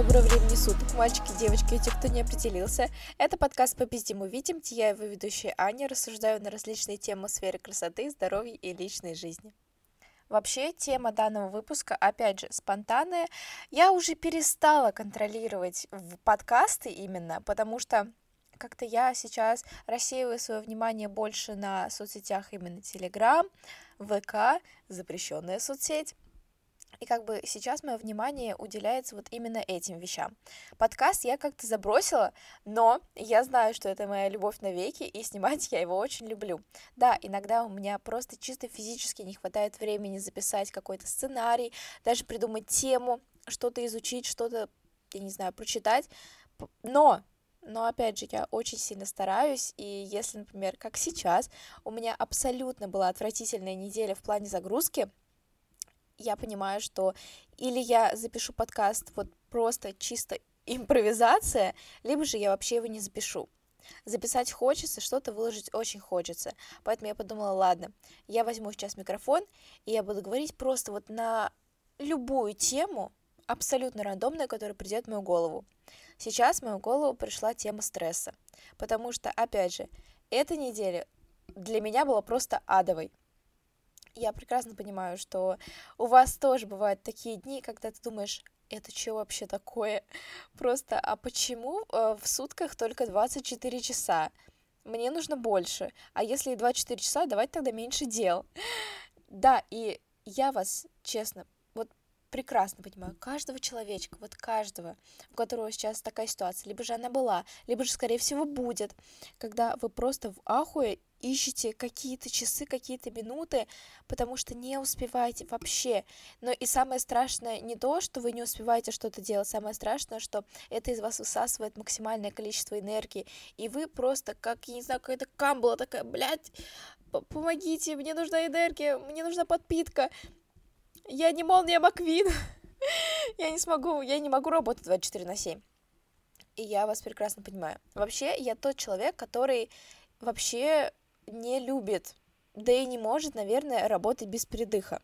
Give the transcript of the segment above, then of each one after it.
Доброго времени суток, мальчики, девочки и те, кто не определился. Это подкаст «Попиздим увидим», где я, его ведущая Аня, рассуждаю на различные темы в сфере красоты, здоровья и личной жизни. Вообще, тема данного выпуска, опять же, спонтанная. Я уже перестала контролировать подкасты именно, потому что как-то я сейчас рассеиваю свое внимание больше на соцсетях именно Telegram, ВК, запрещенная соцсеть. И как бы сейчас мое внимание уделяется вот именно этим вещам. Подкаст я как-то забросила, но я знаю, что это моя любовь навеки, и снимать я его очень люблю. Да, иногда у меня просто чисто физически не хватает времени записать какой-то сценарий, даже придумать тему, что-то изучить, что-то, я не знаю, прочитать. Но но опять же, я очень сильно стараюсь, и если, например, как сейчас, у меня абсолютно была отвратительная неделя в плане загрузки, я понимаю, что или я запишу подкаст вот просто чисто импровизация, либо же я вообще его не запишу. Записать хочется, что-то выложить очень хочется. Поэтому я подумала, ладно, я возьму сейчас микрофон, и я буду говорить просто вот на любую тему, абсолютно рандомную, которая придет в мою голову. Сейчас в мою голову пришла тема стресса, потому что, опять же, эта неделя для меня была просто адовой. Я прекрасно понимаю, что у вас тоже бывают такие дни, когда ты думаешь, это что вообще такое? Просто, а почему э, в сутках только 24 часа? Мне нужно больше. А если 24 часа, давайте тогда меньше дел. Да, и я вас, честно, прекрасно понимаю каждого человечка, вот каждого, у которого сейчас такая ситуация, либо же она была, либо же, скорее всего, будет, когда вы просто в ахуе ищете какие-то часы, какие-то минуты, потому что не успеваете вообще. Но и самое страшное не то, что вы не успеваете что-то делать, самое страшное, что это из вас высасывает максимальное количество энергии, и вы просто, как, я не знаю, какая-то камбала такая, блядь, помогите, мне нужна энергия, мне нужна подпитка, я не молния Маквин. я не смогу, я не могу работать 24 на 7. И я вас прекрасно понимаю. Вообще, я тот человек, который вообще не любит, да и не может, наверное, работать без передыха.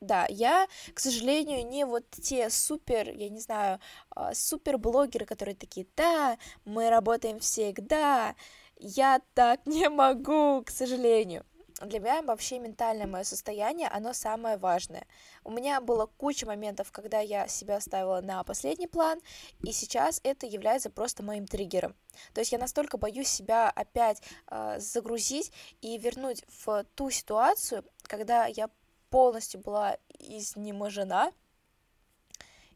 Да, я, к сожалению, не вот те супер, я не знаю, а, супер блогеры, которые такие, да, мы работаем всегда. Я так не могу, к сожалению для меня вообще ментальное мое состояние, оно самое важное. У меня было куча моментов, когда я себя ставила на последний план, и сейчас это является просто моим триггером. То есть я настолько боюсь себя опять э, загрузить и вернуть в ту ситуацию, когда я полностью была изнеможена.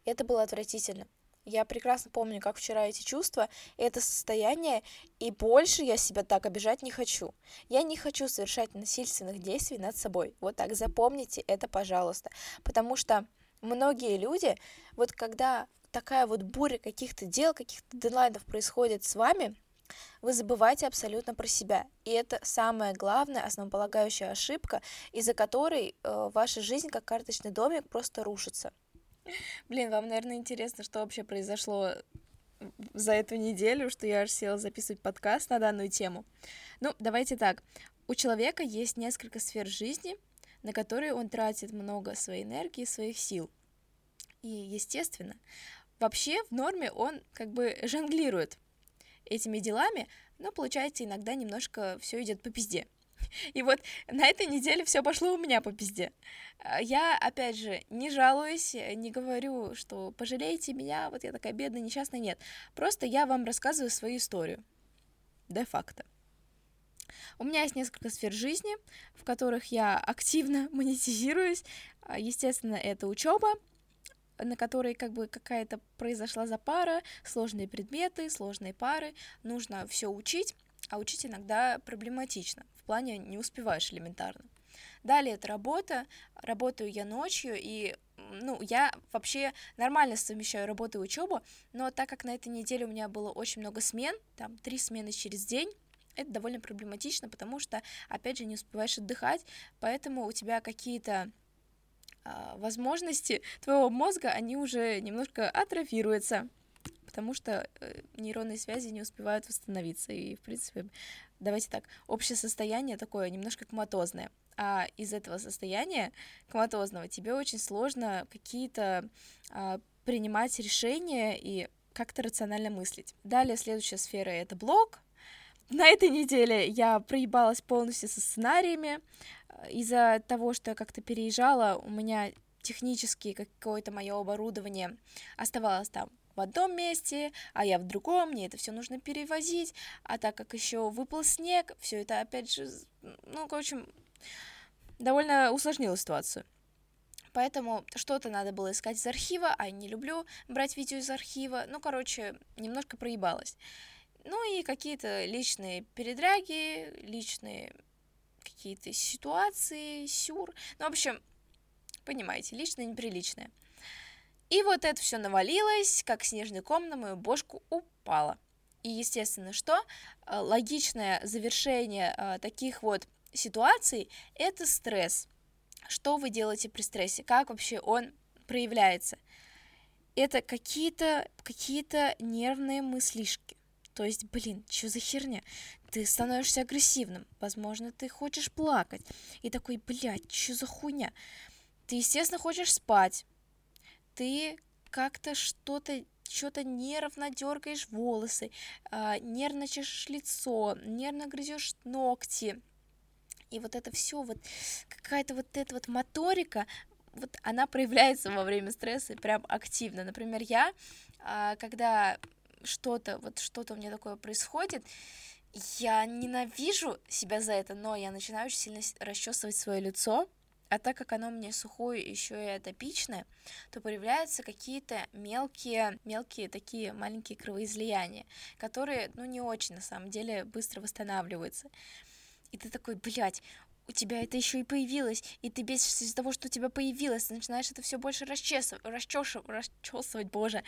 Это было отвратительно. Я прекрасно помню, как вчера эти чувства, это состояние, и больше я себя так обижать не хочу. Я не хочу совершать насильственных действий над собой. Вот так запомните это, пожалуйста. Потому что многие люди, вот когда такая вот буря каких-то дел, каких-то дедлайнов происходит с вами, вы забываете абсолютно про себя. И это самая главная, основополагающая ошибка, из-за которой э, ваша жизнь как карточный домик просто рушится. Блин, вам, наверное, интересно, что вообще произошло за эту неделю, что я аж села записывать подкаст на данную тему. Ну, давайте так. У человека есть несколько сфер жизни, на которые он тратит много своей энергии, своих сил. И, естественно, вообще в норме он как бы жонглирует этими делами, но получается иногда немножко все идет по пизде. И вот на этой неделе все пошло у меня по пизде. А, я, опять же, не жалуюсь, не говорю, что пожалейте меня, вот я такая бедная, несчастная, нет. Просто я вам рассказываю свою историю. Де-факто. У меня есть несколько сфер жизни, в которых я активно монетизируюсь. А, естественно, это учеба, на которой как бы какая-то произошла запара, сложные предметы, сложные пары, нужно все учить, а учить иногда проблематично, в плане не успеваешь элементарно. Далее это работа, работаю я ночью, и ну, я вообще нормально совмещаю работу и учебу, но так как на этой неделе у меня было очень много смен, там три смены через день, это довольно проблематично, потому что, опять же, не успеваешь отдыхать, поэтому у тебя какие-то э, возможности твоего мозга, они уже немножко атрофируются потому что э, нейронные связи не успевают восстановиться. И, в принципе, давайте так, общее состояние такое немножко коматозное. А из этого состояния коматозного тебе очень сложно какие-то а, принимать решения и как-то рационально мыслить. Далее следующая сфера — это блог. На этой неделе я проебалась полностью со сценариями. Из-за того, что я как-то переезжала, у меня технически какое-то мое оборудование оставалось там в одном месте, а я в другом, мне это все нужно перевозить, а так как еще выпал снег, все это опять же, ну, в общем, довольно усложнило ситуацию. Поэтому что-то надо было искать из архива, а я не люблю брать видео из архива. Ну, короче, немножко проебалась. Ну и какие-то личные передряги, личные какие-то ситуации, сюр. Ну, в общем, понимаете, личное неприличное. И вот это все навалилось, как снежный ком на мою бошку упало. И, естественно, что э, логичное завершение э, таких вот ситуаций — это стресс. Что вы делаете при стрессе? Как вообще он проявляется? Это какие-то какие нервные мыслишки. То есть, блин, что за херня? Ты становишься агрессивным, возможно, ты хочешь плакать. И такой, блядь, что за хуйня? Ты, естественно, хочешь спать, ты как-то что-то что-то нервно дергаешь волосы, э, нервно чешешь лицо, нервно грызешь ногти. И вот это все, вот какая-то вот эта вот моторика, вот она проявляется во время стресса прям активно. Например, я, э, когда что-то, вот что-то у меня такое происходит, я ненавижу себя за это, но я начинаю очень сильно расчесывать свое лицо, а так как оно мне сухое, еще и атопичное, то появляются какие-то мелкие, мелкие такие маленькие кровоизлияния, которые, ну, не очень, на самом деле, быстро восстанавливаются. И ты такой, блядь, у тебя это еще и появилось, и ты бесишься из-за того, что у тебя появилось, ты начинаешь это все больше расчесывать, расчесывать, расчесывать, боже.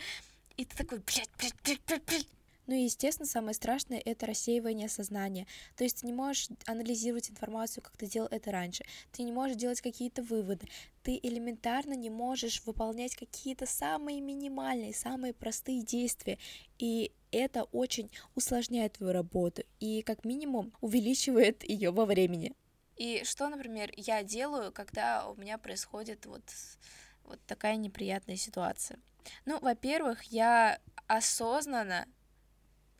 И ты такой, блядь, блядь, блядь, блядь, блядь. Ну и, естественно, самое страшное — это рассеивание сознания. То есть ты не можешь анализировать информацию, как ты делал это раньше. Ты не можешь делать какие-то выводы. Ты элементарно не можешь выполнять какие-то самые минимальные, самые простые действия. И это очень усложняет твою работу и, как минимум, увеличивает ее во времени. И что, например, я делаю, когда у меня происходит вот, вот такая неприятная ситуация? Ну, во-первых, я осознанно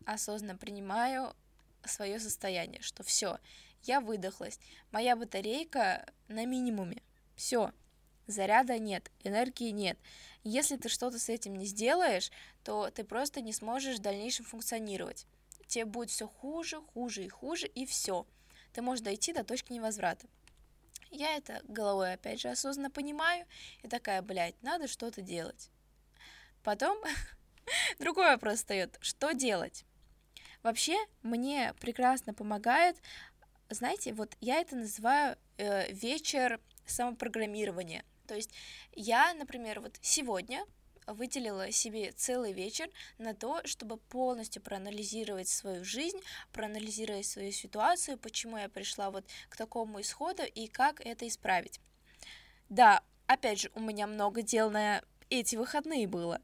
осознанно принимаю свое состояние, что все, я выдохлась, моя батарейка на минимуме, все, заряда нет, энергии нет. Если ты что-то с этим не сделаешь, то ты просто не сможешь в дальнейшем функционировать. Тебе будет все хуже, хуже и хуже, и все. Ты можешь дойти до точки невозврата. Я это головой, опять же, осознанно понимаю, и такая, блядь, надо что-то делать. Потом другой вопрос встает, что делать? Вообще, мне прекрасно помогает, знаете, вот я это называю э, вечер самопрограммирования. То есть я, например, вот сегодня выделила себе целый вечер на то, чтобы полностью проанализировать свою жизнь, проанализировать свою ситуацию, почему я пришла вот к такому исходу и как это исправить. Да, опять же, у меня много дел на эти выходные было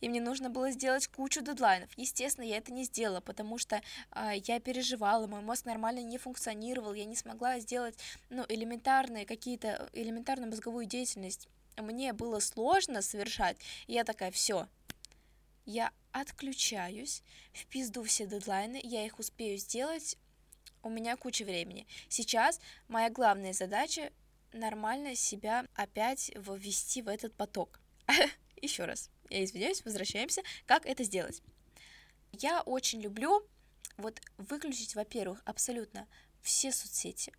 и мне нужно было сделать кучу дедлайнов. Естественно, я это не сделала, потому что э, я переживала, мой мозг нормально не функционировал, я не смогла сделать, ну, элементарные какие-то, элементарную мозговую деятельность. Мне было сложно совершать, и я такая, все, я отключаюсь, в пизду все дедлайны, я их успею сделать, у меня куча времени. Сейчас моя главная задача нормально себя опять ввести в этот поток. Еще раз я извиняюсь, возвращаемся, как это сделать. Я очень люблю вот выключить, во-первых, абсолютно все соцсети.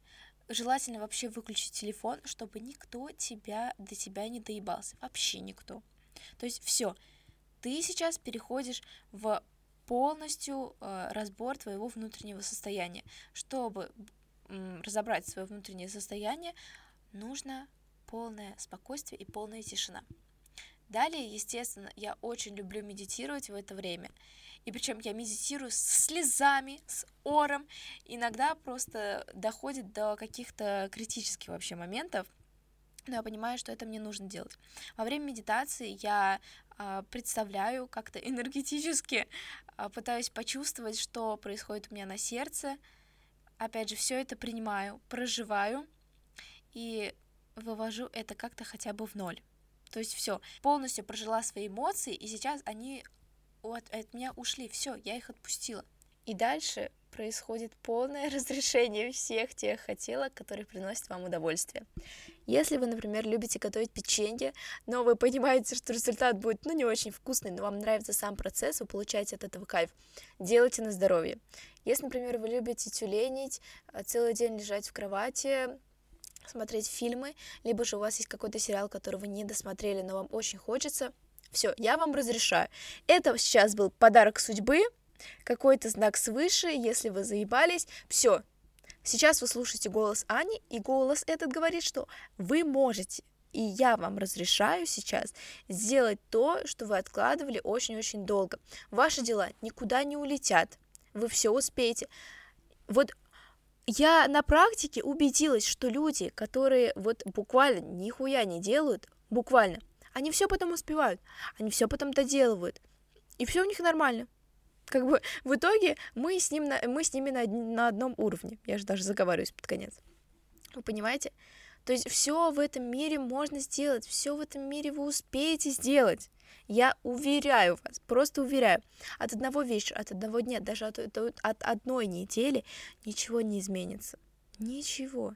Желательно вообще выключить телефон, чтобы никто тебя до тебя не доебался. Вообще никто. То есть все, ты сейчас переходишь в полностью э, разбор твоего внутреннего состояния. Чтобы э, разобрать свое внутреннее состояние, нужно полное спокойствие и полная тишина. Далее, естественно, я очень люблю медитировать в это время. И причем я медитирую с слезами, с ором. Иногда просто доходит до каких-то критических вообще моментов. Но я понимаю, что это мне нужно делать. Во время медитации я э, представляю как-то энергетически, э, пытаюсь почувствовать, что происходит у меня на сердце. Опять же, все это принимаю, проживаю и вывожу это как-то хотя бы в ноль. То есть все, полностью прожила свои эмоции, и сейчас они от, от меня ушли, все, я их отпустила. И дальше происходит полное разрешение всех тех хотелок, которые приносят вам удовольствие. Если вы, например, любите готовить печенье, но вы понимаете, что результат будет, ну, не очень вкусный, но вам нравится сам процесс, вы получаете от этого кайф, делайте на здоровье. Если, например, вы любите тюленить, э, целый день лежать в кровати, смотреть фильмы, либо же у вас есть какой-то сериал, который вы не досмотрели, но вам очень хочется, все, я вам разрешаю. Это сейчас был подарок судьбы, какой-то знак свыше, если вы заебались, все. Сейчас вы слушаете голос Ани, и голос этот говорит, что вы можете, и я вам разрешаю сейчас сделать то, что вы откладывали очень-очень долго. Ваши дела никуда не улетят, вы все успеете. Вот я на практике убедилась, что люди, которые вот буквально нихуя не делают, буквально, они все потом успевают, они все потом доделывают, и все у них нормально как бы в итоге мы с, ним на, мы с ними на, на одном уровне. Я же даже заговариваюсь под конец. Вы понимаете? То есть все в этом мире можно сделать, все в этом мире вы успеете сделать. Я уверяю вас, просто уверяю, от одного вечера, от одного дня, даже от, от одной недели ничего не изменится. Ничего.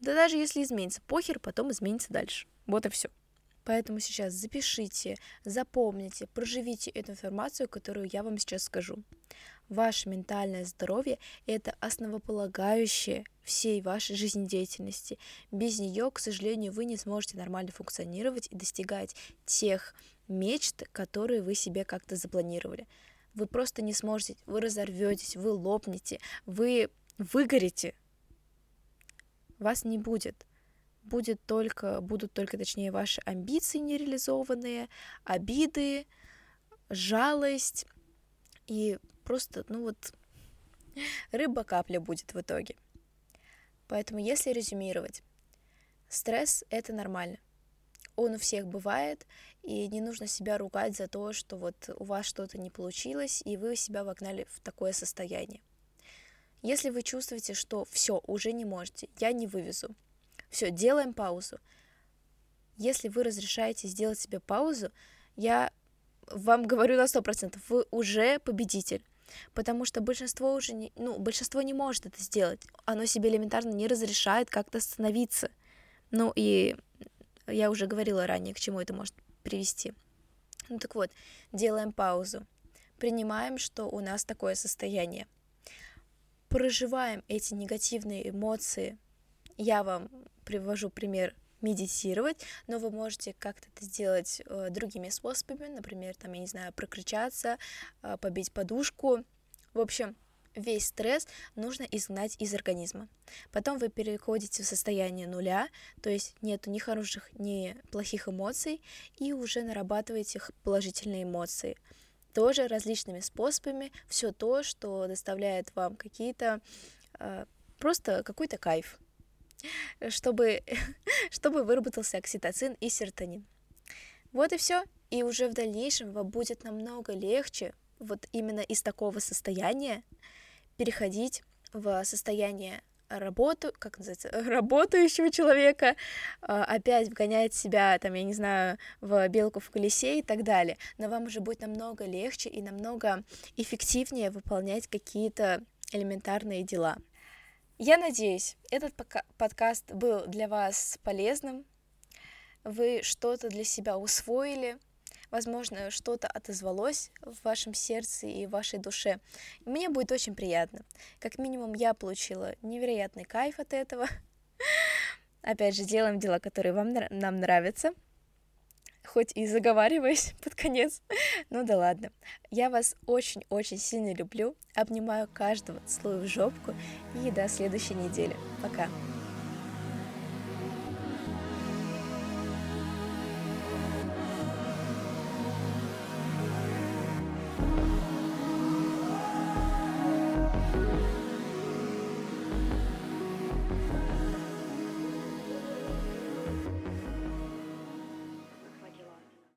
Да даже если изменится, похер, потом изменится дальше. Вот и все. Поэтому сейчас запишите, запомните, проживите эту информацию, которую я вам сейчас скажу. Ваше ментальное здоровье – это основополагающее всей вашей жизнедеятельности. Без нее, к сожалению, вы не сможете нормально функционировать и достигать тех мечт, которые вы себе как-то запланировали. Вы просто не сможете, вы разорветесь, вы лопнете, вы выгорите. Вас не будет будет только, будут только, точнее, ваши амбиции нереализованные, обиды, жалость и просто, ну вот, рыба капля будет в итоге. Поэтому, если резюмировать, стресс — это нормально. Он у всех бывает, и не нужно себя ругать за то, что вот у вас что-то не получилось, и вы себя вогнали в такое состояние. Если вы чувствуете, что все, уже не можете, я не вывезу, все, делаем паузу. Если вы разрешаете сделать себе паузу, я вам говорю на сто процентов, вы уже победитель. Потому что большинство уже не, ну, большинство не может это сделать. Оно себе элементарно не разрешает как-то остановиться. Ну и я уже говорила ранее, к чему это может привести. Ну так вот, делаем паузу. Принимаем, что у нас такое состояние. Проживаем эти негативные эмоции. Я вам привожу пример медитировать, но вы можете как-то это сделать э, другими способами, например, там, я не знаю, прокричаться, э, побить подушку. В общем, весь стресс нужно изгнать из организма. Потом вы переходите в состояние нуля, то есть нету ни хороших, ни плохих эмоций, и уже нарабатываете положительные эмоции. Тоже различными способами, все то, что доставляет вам какие-то, э, просто какой-то кайф чтобы, чтобы выработался окситоцин и серотонин. Вот и все. И уже в дальнейшем вам будет намного легче вот именно из такого состояния переходить в состояние работу, как называется, работающего человека, а, опять вгонять себя, там, я не знаю, в белку в колесе и так далее. Но вам уже будет намного легче и намного эффективнее выполнять какие-то элементарные дела. Я надеюсь, этот подкаст был для вас полезным. Вы что-то для себя усвоили, возможно, что-то отозвалось в вашем сердце и в вашей душе. Мне будет очень приятно. Как минимум, я получила невероятный кайф от этого. Опять же, делаем дела, которые вам, нам нравятся хоть и заговариваюсь под конец, ну да ладно. Я вас очень-очень сильно люблю, обнимаю каждого, целую в жопку и до следующей недели. Пока.